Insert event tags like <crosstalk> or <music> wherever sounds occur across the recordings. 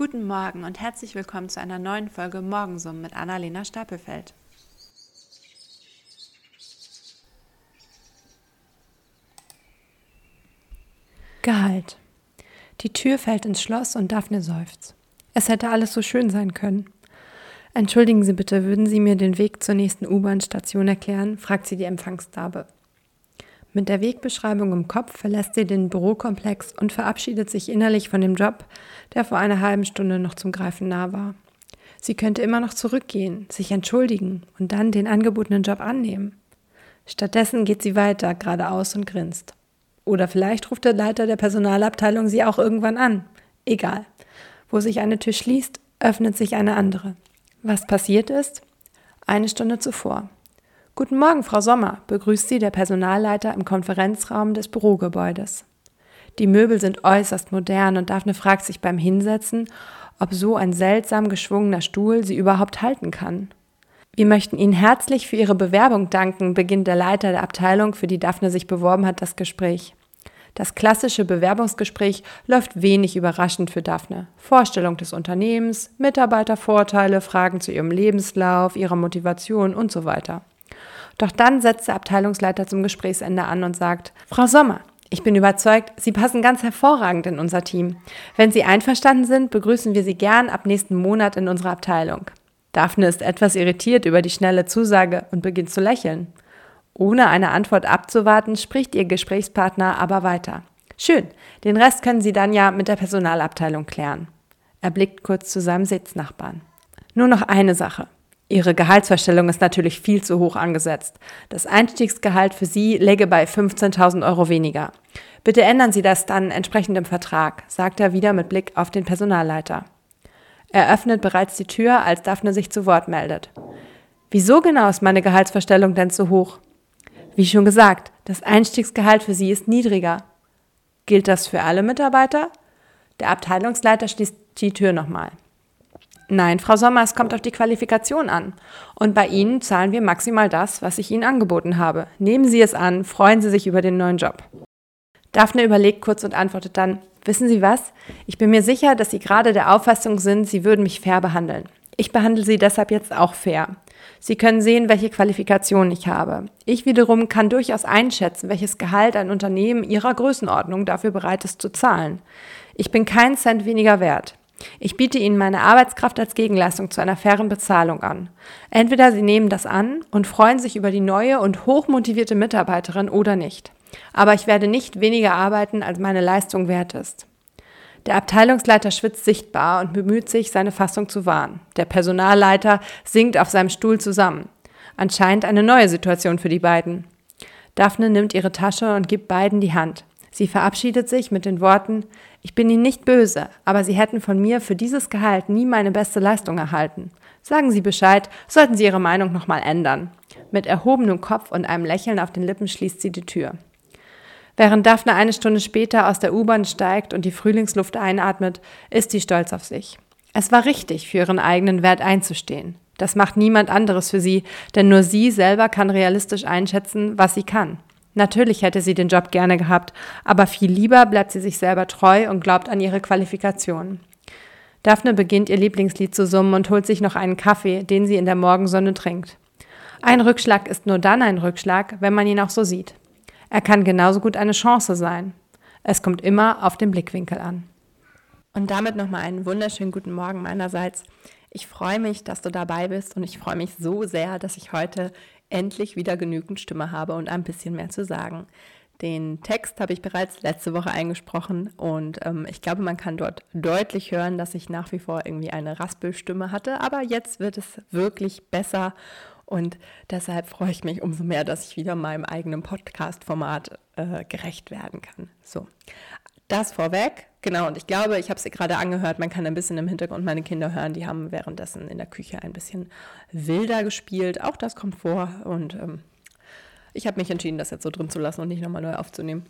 Guten Morgen und herzlich willkommen zu einer neuen Folge Morgensummen mit Annalena Stapelfeld. Gehalt. Die Tür fällt ins Schloss und Daphne seufzt. Es hätte alles so schön sein können. Entschuldigen Sie bitte, würden Sie mir den Weg zur nächsten U-Bahn-Station erklären? fragt sie die Empfangsdame. Mit der Wegbeschreibung im Kopf verlässt sie den Bürokomplex und verabschiedet sich innerlich von dem Job, der vor einer halben Stunde noch zum Greifen nah war. Sie könnte immer noch zurückgehen, sich entschuldigen und dann den angebotenen Job annehmen. Stattdessen geht sie weiter geradeaus und grinst. Oder vielleicht ruft der Leiter der Personalabteilung sie auch irgendwann an. Egal. Wo sich eine Tür schließt, öffnet sich eine andere. Was passiert ist? Eine Stunde zuvor. Guten Morgen, Frau Sommer, begrüßt sie der Personalleiter im Konferenzraum des Bürogebäudes. Die Möbel sind äußerst modern und Daphne fragt sich beim Hinsetzen, ob so ein seltsam geschwungener Stuhl sie überhaupt halten kann. Wir möchten Ihnen herzlich für Ihre Bewerbung danken, beginnt der Leiter der Abteilung, für die Daphne sich beworben hat, das Gespräch. Das klassische Bewerbungsgespräch läuft wenig überraschend für Daphne. Vorstellung des Unternehmens, Mitarbeitervorteile, Fragen zu ihrem Lebenslauf, ihrer Motivation und so weiter. Doch dann setzt der Abteilungsleiter zum Gesprächsende an und sagt, Frau Sommer, ich bin überzeugt, Sie passen ganz hervorragend in unser Team. Wenn Sie einverstanden sind, begrüßen wir Sie gern ab nächsten Monat in unserer Abteilung. Daphne ist etwas irritiert über die schnelle Zusage und beginnt zu lächeln. Ohne eine Antwort abzuwarten, spricht ihr Gesprächspartner aber weiter. Schön, den Rest können Sie dann ja mit der Personalabteilung klären. Er blickt kurz zu seinem Sitznachbarn. Nur noch eine Sache. Ihre Gehaltsvorstellung ist natürlich viel zu hoch angesetzt. Das Einstiegsgehalt für Sie läge bei 15.000 Euro weniger. Bitte ändern Sie das dann entsprechend im Vertrag, sagt er wieder mit Blick auf den Personalleiter. Er öffnet bereits die Tür, als Daphne sich zu Wort meldet. Wieso genau ist meine Gehaltsvorstellung denn zu hoch? Wie schon gesagt, das Einstiegsgehalt für Sie ist niedriger. Gilt das für alle Mitarbeiter? Der Abteilungsleiter schließt die Tür nochmal. Nein, Frau Sommer, es kommt auf die Qualifikation an. Und bei Ihnen zahlen wir maximal das, was ich Ihnen angeboten habe. Nehmen Sie es an, freuen Sie sich über den neuen Job. Daphne überlegt kurz und antwortet dann, wissen Sie was? Ich bin mir sicher, dass Sie gerade der Auffassung sind, Sie würden mich fair behandeln. Ich behandle Sie deshalb jetzt auch fair. Sie können sehen, welche Qualifikationen ich habe. Ich wiederum kann durchaus einschätzen, welches Gehalt ein Unternehmen Ihrer Größenordnung dafür bereit ist zu zahlen. Ich bin keinen Cent weniger wert. Ich biete Ihnen meine Arbeitskraft als Gegenleistung zu einer fairen Bezahlung an. Entweder Sie nehmen das an und freuen sich über die neue und hochmotivierte Mitarbeiterin oder nicht. Aber ich werde nicht weniger arbeiten, als meine Leistung wert ist. Der Abteilungsleiter schwitzt sichtbar und bemüht sich, seine Fassung zu wahren. Der Personalleiter sinkt auf seinem Stuhl zusammen. Anscheinend eine neue Situation für die beiden. Daphne nimmt ihre Tasche und gibt beiden die Hand. Sie verabschiedet sich mit den Worten, ich bin Ihnen nicht böse, aber Sie hätten von mir für dieses Gehalt nie meine beste Leistung erhalten. Sagen Sie Bescheid, sollten Sie Ihre Meinung nochmal ändern. Mit erhobenem Kopf und einem Lächeln auf den Lippen schließt sie die Tür. Während Daphne eine Stunde später aus der U-Bahn steigt und die Frühlingsluft einatmet, ist sie stolz auf sich. Es war richtig, für ihren eigenen Wert einzustehen. Das macht niemand anderes für sie, denn nur sie selber kann realistisch einschätzen, was sie kann. Natürlich hätte sie den Job gerne gehabt, aber viel lieber bleibt sie sich selber treu und glaubt an ihre Qualifikationen. Daphne beginnt ihr Lieblingslied zu summen und holt sich noch einen Kaffee, den sie in der Morgensonne trinkt. Ein Rückschlag ist nur dann ein Rückschlag, wenn man ihn auch so sieht. Er kann genauso gut eine Chance sein. Es kommt immer auf den Blickwinkel an. Und damit nochmal einen wunderschönen guten Morgen meinerseits. Ich freue mich, dass du dabei bist und ich freue mich so sehr, dass ich heute endlich wieder genügend Stimme habe und ein bisschen mehr zu sagen. Den Text habe ich bereits letzte Woche eingesprochen und ähm, ich glaube, man kann dort deutlich hören, dass ich nach wie vor irgendwie eine Raspelstimme hatte, aber jetzt wird es wirklich besser und deshalb freue ich mich umso mehr, dass ich wieder meinem eigenen Podcast-Format äh, gerecht werden kann. So, das vorweg. Genau, und ich glaube, ich habe es gerade angehört, man kann ein bisschen im Hintergrund meine Kinder hören, die haben währenddessen in der Küche ein bisschen wilder gespielt. Auch das kommt vor und ähm, ich habe mich entschieden, das jetzt so drin zu lassen und nicht nochmal neu aufzunehmen.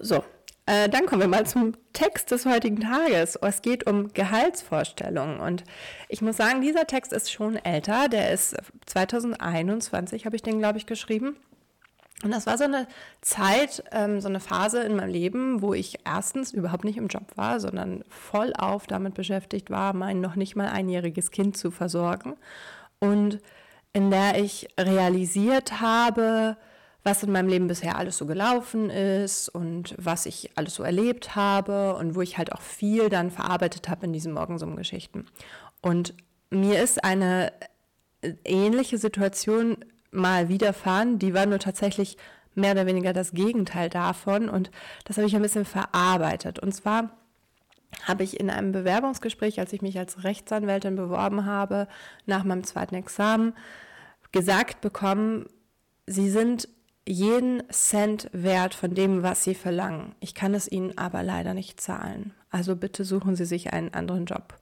So, äh, dann kommen wir mal zum Text des heutigen Tages. Es geht um Gehaltsvorstellungen und ich muss sagen, dieser Text ist schon älter, der ist 2021, habe ich den, glaube ich, geschrieben. Und das war so eine Zeit, ähm, so eine Phase in meinem Leben, wo ich erstens überhaupt nicht im Job war, sondern voll auf damit beschäftigt war, mein noch nicht mal einjähriges Kind zu versorgen. Und in der ich realisiert habe, was in meinem Leben bisher alles so gelaufen ist und was ich alles so erlebt habe und wo ich halt auch viel dann verarbeitet habe in diesen Morgensum-Geschichten. Und mir ist eine ähnliche Situation mal widerfahren. Die war nur tatsächlich mehr oder weniger das Gegenteil davon und das habe ich ein bisschen verarbeitet. Und zwar habe ich in einem Bewerbungsgespräch, als ich mich als Rechtsanwältin beworben habe, nach meinem zweiten Examen, gesagt bekommen, Sie sind jeden Cent wert von dem, was Sie verlangen. Ich kann es Ihnen aber leider nicht zahlen. Also bitte suchen Sie sich einen anderen Job.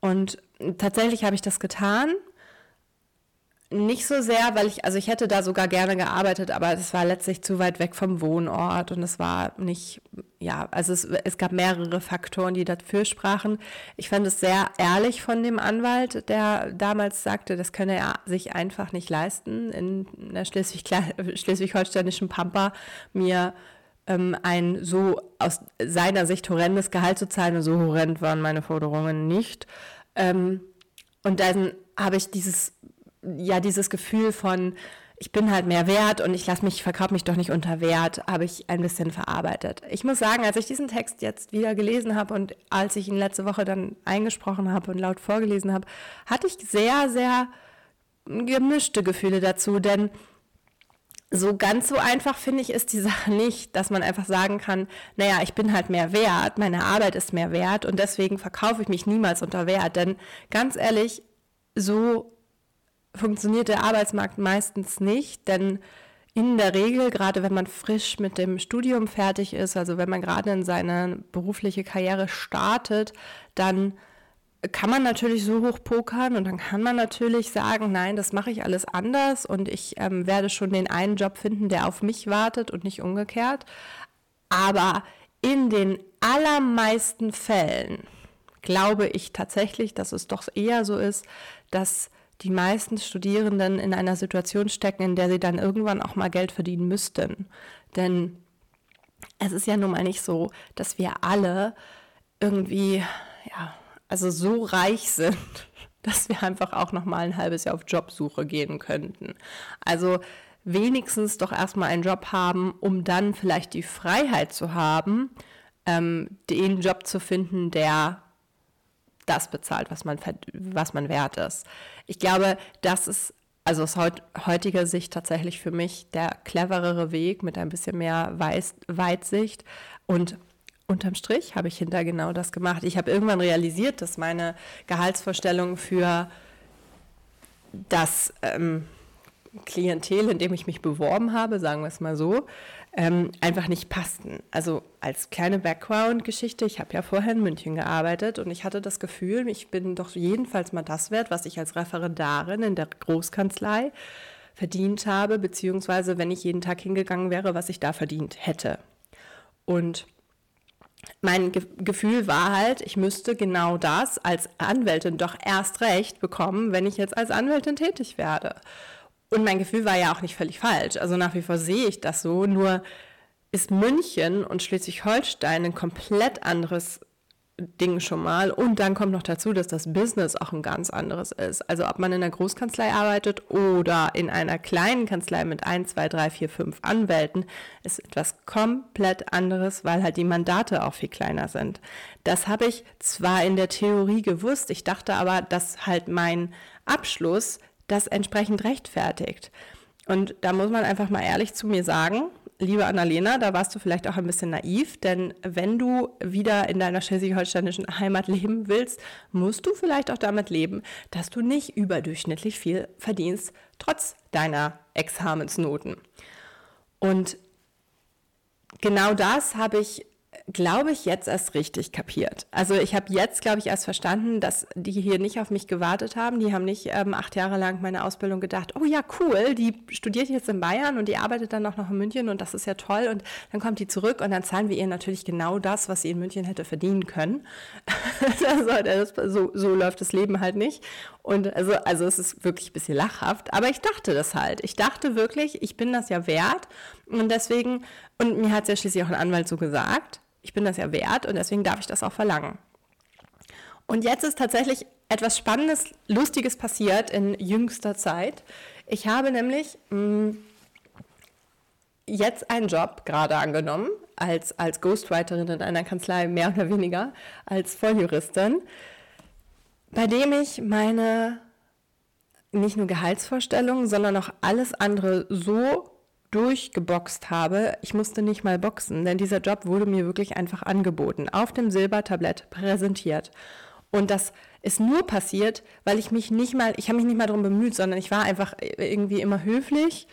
Und tatsächlich habe ich das getan nicht so sehr, weil ich, also ich hätte da sogar gerne gearbeitet, aber es war letztlich zu weit weg vom Wohnort und es war nicht, ja, also es, es gab mehrere Faktoren, die dafür sprachen. Ich fand es sehr ehrlich von dem Anwalt, der damals sagte, das könne er sich einfach nicht leisten, in der <laughs> schleswig-holsteinischen Pampa mir ähm, ein so aus seiner Sicht horrendes Gehalt zu zahlen und so horrend waren meine Forderungen nicht. Ähm, und dann habe ich dieses ja dieses Gefühl von, ich bin halt mehr wert und ich lasse mich, verkaufe mich doch nicht unter Wert, habe ich ein bisschen verarbeitet. Ich muss sagen, als ich diesen Text jetzt wieder gelesen habe und als ich ihn letzte Woche dann eingesprochen habe und laut vorgelesen habe, hatte ich sehr, sehr gemischte Gefühle dazu, denn so ganz so einfach finde ich ist die Sache nicht, dass man einfach sagen kann, naja, ich bin halt mehr wert, meine Arbeit ist mehr wert und deswegen verkaufe ich mich niemals unter Wert. Denn ganz ehrlich, so funktioniert der Arbeitsmarkt meistens nicht, denn in der Regel, gerade wenn man frisch mit dem Studium fertig ist, also wenn man gerade in seine berufliche Karriere startet, dann kann man natürlich so hoch pokern und dann kann man natürlich sagen, nein, das mache ich alles anders und ich ähm, werde schon den einen Job finden, der auf mich wartet und nicht umgekehrt. Aber in den allermeisten Fällen glaube ich tatsächlich, dass es doch eher so ist, dass die meisten Studierenden in einer Situation stecken, in der sie dann irgendwann auch mal Geld verdienen müssten. Denn es ist ja nun mal nicht so, dass wir alle irgendwie, ja, also so reich sind, <laughs> dass wir einfach auch noch mal ein halbes Jahr auf Jobsuche gehen könnten. Also wenigstens doch erstmal einen Job haben, um dann vielleicht die Freiheit zu haben, ähm, den Job zu finden, der das bezahlt, was man, was man wert ist. Ich glaube, das ist also aus heutiger Sicht tatsächlich für mich der cleverere Weg mit ein bisschen mehr Weiß Weitsicht. Und unterm Strich habe ich hinter genau das gemacht. Ich habe irgendwann realisiert, dass meine Gehaltsvorstellungen für das ähm, Klientel, in dem ich mich beworben habe, sagen wir es mal so, ähm, einfach nicht passten. Also als kleine Background-Geschichte, ich habe ja vorher in München gearbeitet und ich hatte das Gefühl, ich bin doch jedenfalls mal das wert, was ich als Referendarin in der Großkanzlei verdient habe, beziehungsweise wenn ich jeden Tag hingegangen wäre, was ich da verdient hätte. Und mein Ge Gefühl war halt, ich müsste genau das als Anwältin doch erst recht bekommen, wenn ich jetzt als Anwältin tätig werde. Und mein Gefühl war ja auch nicht völlig falsch. Also nach wie vor sehe ich das so. Nur ist München und Schleswig-Holstein ein komplett anderes Ding schon mal. Und dann kommt noch dazu, dass das Business auch ein ganz anderes ist. Also ob man in einer Großkanzlei arbeitet oder in einer kleinen Kanzlei mit ein, zwei, drei, vier, fünf Anwälten, ist etwas komplett anderes, weil halt die Mandate auch viel kleiner sind. Das habe ich zwar in der Theorie gewusst, ich dachte aber, dass halt mein Abschluss das entsprechend rechtfertigt. Und da muss man einfach mal ehrlich zu mir sagen, liebe Annalena, da warst du vielleicht auch ein bisschen naiv, denn wenn du wieder in deiner schleswig-holsteinischen Heimat leben willst, musst du vielleicht auch damit leben, dass du nicht überdurchschnittlich viel verdienst, trotz deiner Examensnoten. Und genau das habe ich glaube ich, jetzt erst richtig kapiert. Also ich habe jetzt, glaube ich, erst verstanden, dass die hier nicht auf mich gewartet haben. Die haben nicht ähm, acht Jahre lang meine Ausbildung gedacht, oh ja, cool, die studiert jetzt in Bayern und die arbeitet dann auch noch in München und das ist ja toll. Und dann kommt die zurück und dann zahlen wir ihr natürlich genau das, was sie in München hätte verdienen können. <laughs> also, so, so läuft das Leben halt nicht. Und also, also es ist wirklich ein bisschen lachhaft. Aber ich dachte das halt. Ich dachte wirklich, ich bin das ja wert Und deswegen, und mir hat es ja schließlich auch ein Anwalt so gesagt, ich bin das ja wert und deswegen darf ich das auch verlangen. Und jetzt ist tatsächlich etwas Spannendes, Lustiges passiert in jüngster Zeit. Ich habe nämlich mh, mm, jetzt einen Job gerade angenommen, als, als Ghostwriterin in einer Kanzlei, mehr oder weniger, als Volljuristin, bei dem ich meine nicht nur Gehaltsvorstellungen, sondern auch alles andere so durchgeboxt habe. Ich musste nicht mal boxen, denn dieser Job wurde mir wirklich einfach angeboten, auf dem Silbertablett präsentiert. Und das ist nur passiert, weil ich mich nicht mal, ich habe mich nicht mal darum bemüht, sondern ich war einfach irgendwie immer höflich.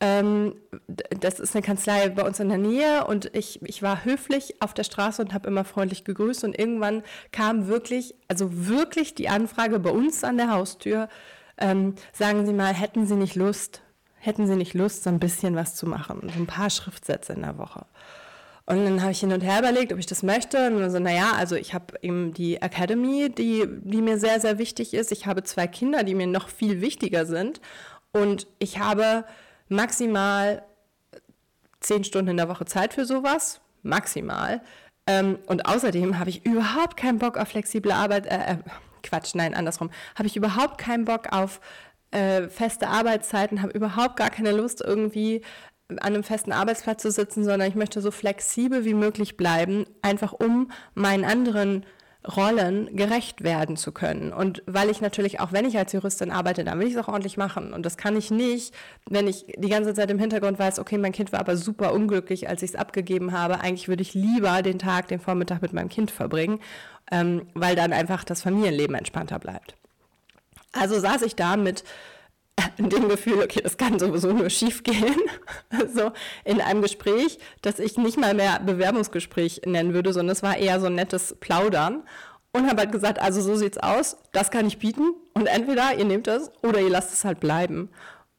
Ähm, das ist eine Kanzlei bei uns in der Nähe und ich, ich war höflich auf der Straße und habe immer freundlich gegrüßt und irgendwann kam wirklich, also wirklich die Anfrage bei uns an der Haustür, ähm, sagen Sie mal, hätten Sie nicht Lust, hätten Sie nicht Lust, so ein bisschen was zu machen, so ein paar Schriftsätze in der Woche. Und dann habe ich hin und her überlegt, ob ich das möchte. Und dann so, naja, also ich habe eben die Academy, die, die mir sehr, sehr wichtig ist. Ich habe zwei Kinder, die mir noch viel wichtiger sind. Und ich habe maximal zehn Stunden in der Woche Zeit für sowas. Maximal. Ähm, und außerdem habe ich überhaupt keinen Bock auf flexible Arbeit. Äh, äh, Quatsch, nein, andersrum. Habe ich überhaupt keinen Bock auf äh, feste Arbeitszeiten, habe überhaupt gar keine Lust, irgendwie an einem festen Arbeitsplatz zu sitzen, sondern ich möchte so flexibel wie möglich bleiben, einfach um meinen anderen Rollen gerecht werden zu können. Und weil ich natürlich auch, wenn ich als Juristin arbeite, dann will ich es auch ordentlich machen. Und das kann ich nicht, wenn ich die ganze Zeit im Hintergrund weiß, okay, mein Kind war aber super unglücklich, als ich es abgegeben habe. Eigentlich würde ich lieber den Tag, den Vormittag mit meinem Kind verbringen, ähm, weil dann einfach das Familienleben entspannter bleibt. Also saß ich da mit dem Gefühl, okay, das kann sowieso nur schief gehen, <laughs> so in einem Gespräch, das ich nicht mal mehr Bewerbungsgespräch nennen würde, sondern es war eher so ein nettes Plaudern und habe halt gesagt, also so sieht's aus, das kann ich bieten und entweder ihr nehmt es oder ihr lasst es halt bleiben.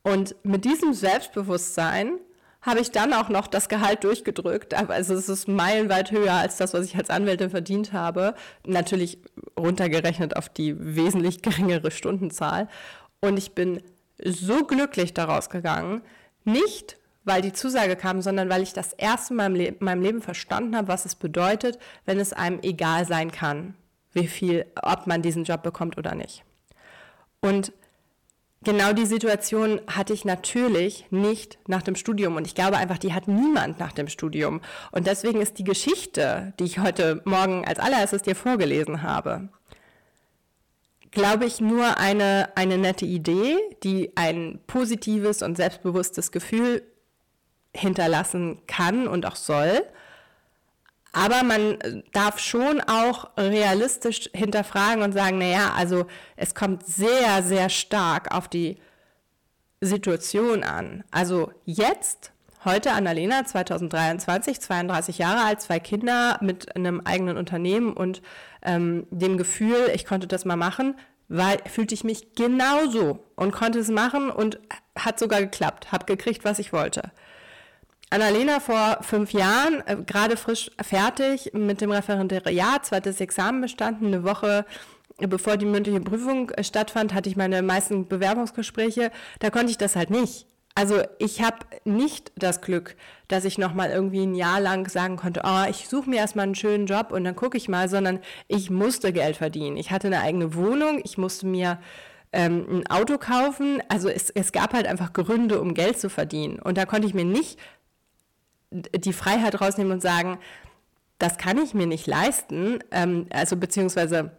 Und mit diesem Selbstbewusstsein habe ich dann auch noch das Gehalt durchgedrückt. Also es ist meilenweit höher als das, was ich als Anwältin verdient habe. Natürlich runtergerechnet auf die wesentlich <laughs> geringere Stundenzahl. Und ich bin so glücklich daraus gegangen, nicht weil die Zusage kam, sondern weil ich das erste Mal in meinem Leben verstanden habe, was es bedeutet, wenn es einem egal sein kann, wie viel, ob man diesen Job bekommt oder nicht. Und genau die Situation hatte ich natürlich nicht nach dem Studium und ich glaube einfach, die hat niemand nach dem Studium. Und deswegen ist die Geschichte, die ich heute Morgen als allererstes dir vorgelesen habe, glaube ich, nur eine, eine nette Idee, die ein positives und selbstbewusstes Gefühl hinterlassen kann und auch soll. Aber man darf schon auch realistisch hinterfragen und sagen, naja, also es kommt sehr, sehr stark auf die Situation an. Also jetzt, heute Annalena, 2023, 32 Jahre alt, zwei Kinder mit einem eigenen Unternehmen und ähm, dem Gefühl, ich konnte das mal machen, weil fühlte ich mich genauso und konnte es machen und hat sogar geklappt, habe gekriegt, was ich wollte. Annalena vor fünf Jahren, äh, gerade frisch fertig mit dem Referendariat, zweites Examen bestanden, eine Woche bevor die mündliche Prüfung äh, stattfand, hatte ich meine meisten Bewerbungsgespräche. Da konnte ich das halt nicht. Also ich habe nicht das Glück, dass ich noch mal irgendwie ein Jahr lang sagen konnte, oh, ich suche mir erstmal einen schönen Job und dann gucke ich mal, sondern ich musste Geld verdienen. Ich hatte eine eigene Wohnung, ich musste mir ähm, ein Auto kaufen. Also es, es gab halt einfach Gründe, um Geld zu verdienen. Und da konnte ich mir nicht die Freiheit rausnehmen und sagen, das kann ich mir nicht leisten, ähm, also beziehungsweise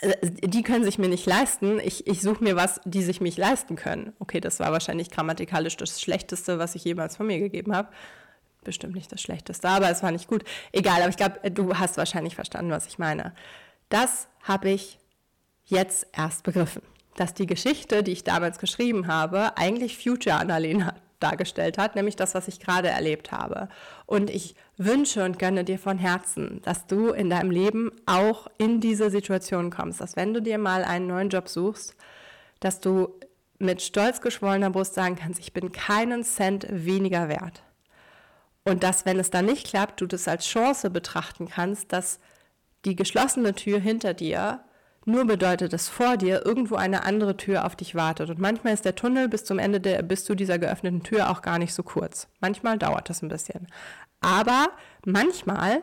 äh, die können sich mir nicht leisten, ich, ich suche mir was, die sich mich leisten können. Okay, das war wahrscheinlich grammatikalisch das Schlechteste, was ich jemals von mir gegeben habe. Bestimmt nicht das Schlechteste, aber es war nicht gut. Egal, aber ich glaube, du hast wahrscheinlich verstanden, was ich meine. Das habe ich jetzt erst begriffen, dass die Geschichte, die ich damals geschrieben habe, eigentlich Future Annalena dargestellt hat, nämlich das, was ich gerade erlebt habe. Und ich wünsche und gönne dir von Herzen, dass du in deinem Leben auch in diese Situation kommst, dass wenn du dir mal einen neuen Job suchst, dass du mit stolz geschwollener Brust sagen kannst, ich bin keinen Cent weniger wert. Und dass, wenn es dann nicht klappt, du das als Chance betrachten kannst, dass die geschlossene Tür hinter dir nur bedeutet, dass vor dir irgendwo eine andere Tür auf dich wartet. Und manchmal ist der Tunnel bis zum Ende der, bis zu dieser geöffneten Tür auch gar nicht so kurz. Manchmal dauert das ein bisschen. Aber manchmal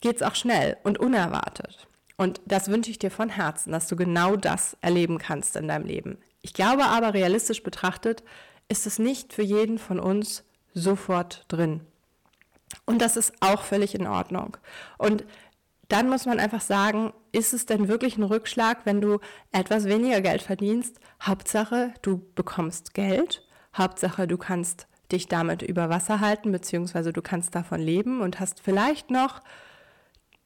geht es auch schnell und unerwartet. Und das wünsche ich dir von Herzen, dass du genau das erleben kannst in deinem Leben. Ich glaube aber, realistisch betrachtet, ist es nicht für jeden von uns sofort drin. Und das ist auch völlig in Ordnung. Und dann muss man einfach sagen, ist es denn wirklich ein Rückschlag, wenn du etwas weniger Geld verdienst? Hauptsache, du bekommst Geld. Hauptsache, du kannst dich damit über Wasser halten, beziehungsweise du kannst davon leben und hast vielleicht noch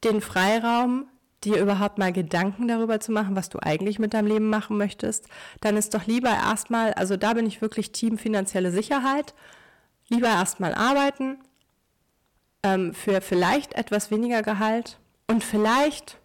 den Freiraum, dir überhaupt mal Gedanken darüber zu machen, was du eigentlich mit deinem Leben machen möchtest, dann ist doch lieber erstmal, also da bin ich wirklich Team finanzielle Sicherheit, lieber erstmal arbeiten ähm, für vielleicht etwas weniger Gehalt und vielleicht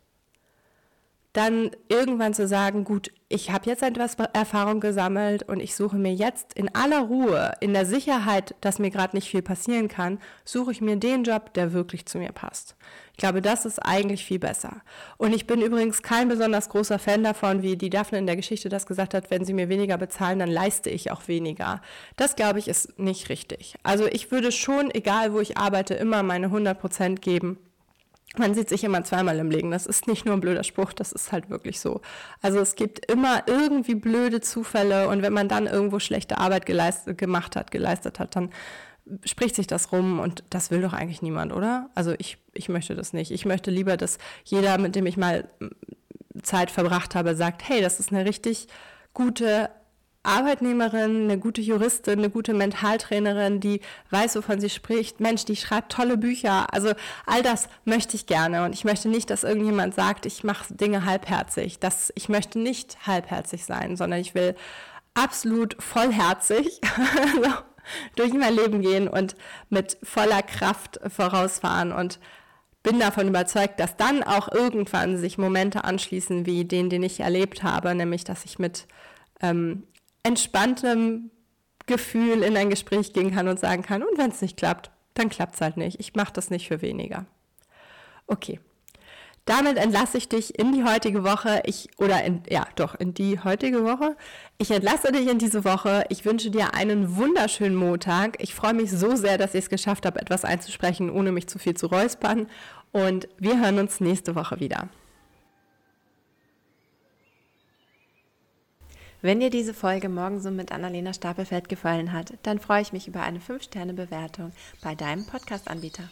dann irgendwann zu sagen, gut, ich habe jetzt etwas Erfahrung gesammelt und ich suche mir jetzt in aller Ruhe, in der Sicherheit, dass mir gerade nicht viel passieren kann, suche ich mir den Job, der wirklich zu mir passt. Ich glaube, das ist eigentlich viel besser. Und ich bin übrigens kein besonders großer Fan davon, wie die Daphne in der Geschichte das gesagt hat, wenn sie mir weniger bezahlen, dann leiste ich auch weniger. Das glaube ich ist nicht richtig. Also ich würde schon, egal wo ich arbeite, immer meine 100 Prozent geben man sieht sich immer zweimal im Leben. Das ist nicht nur ein blöder Spruch, das ist halt wirklich so. Also es gibt immer irgendwie blöde Zufälle und wenn man dann irgendwo schlechte Arbeit geleistet, gemacht hat, geleistet hat, dann spricht sich das rum und das will doch eigentlich niemand, oder? Also ich, ich möchte das nicht. Ich möchte lieber, dass jeder, mit dem ich mal Zeit verbracht habe, sagt, hey, das ist eine richtig gute Arbeitnehmerin, eine gute Juristin, eine gute Mentaltrainerin, die weiß, wovon sie spricht. Mensch, die schreibt tolle Bücher. Also all das möchte ich gerne. Und ich möchte nicht, dass irgendjemand sagt, ich mache Dinge halbherzig. Das, ich möchte nicht halbherzig sein, sondern ich will absolut vollherzig <laughs> durch mein Leben gehen und mit voller Kraft vorausfahren und bin davon überzeugt, dass dann auch irgendwann sich Momente anschließen wie den, den ich erlebt habe, nämlich dass ich mit ähm, entspanntem Gefühl in ein Gespräch gehen kann und sagen kann, und wenn es nicht klappt, dann klappt es halt nicht. Ich mache das nicht für weniger. Okay. Damit entlasse ich dich in die heutige Woche. Ich, oder in, ja, doch, in die heutige Woche. Ich entlasse dich in diese Woche. Ich wünsche dir einen wunderschönen Montag. Ich freue mich so sehr, dass ich es geschafft habe, etwas einzusprechen, ohne mich zu viel zu räuspern. Und wir hören uns nächste Woche wieder. Wenn dir diese Folge morgen so mit Annalena Stapelfeld gefallen hat, dann freue ich mich über eine 5-Sterne-Bewertung bei deinem Podcast-Anbieter.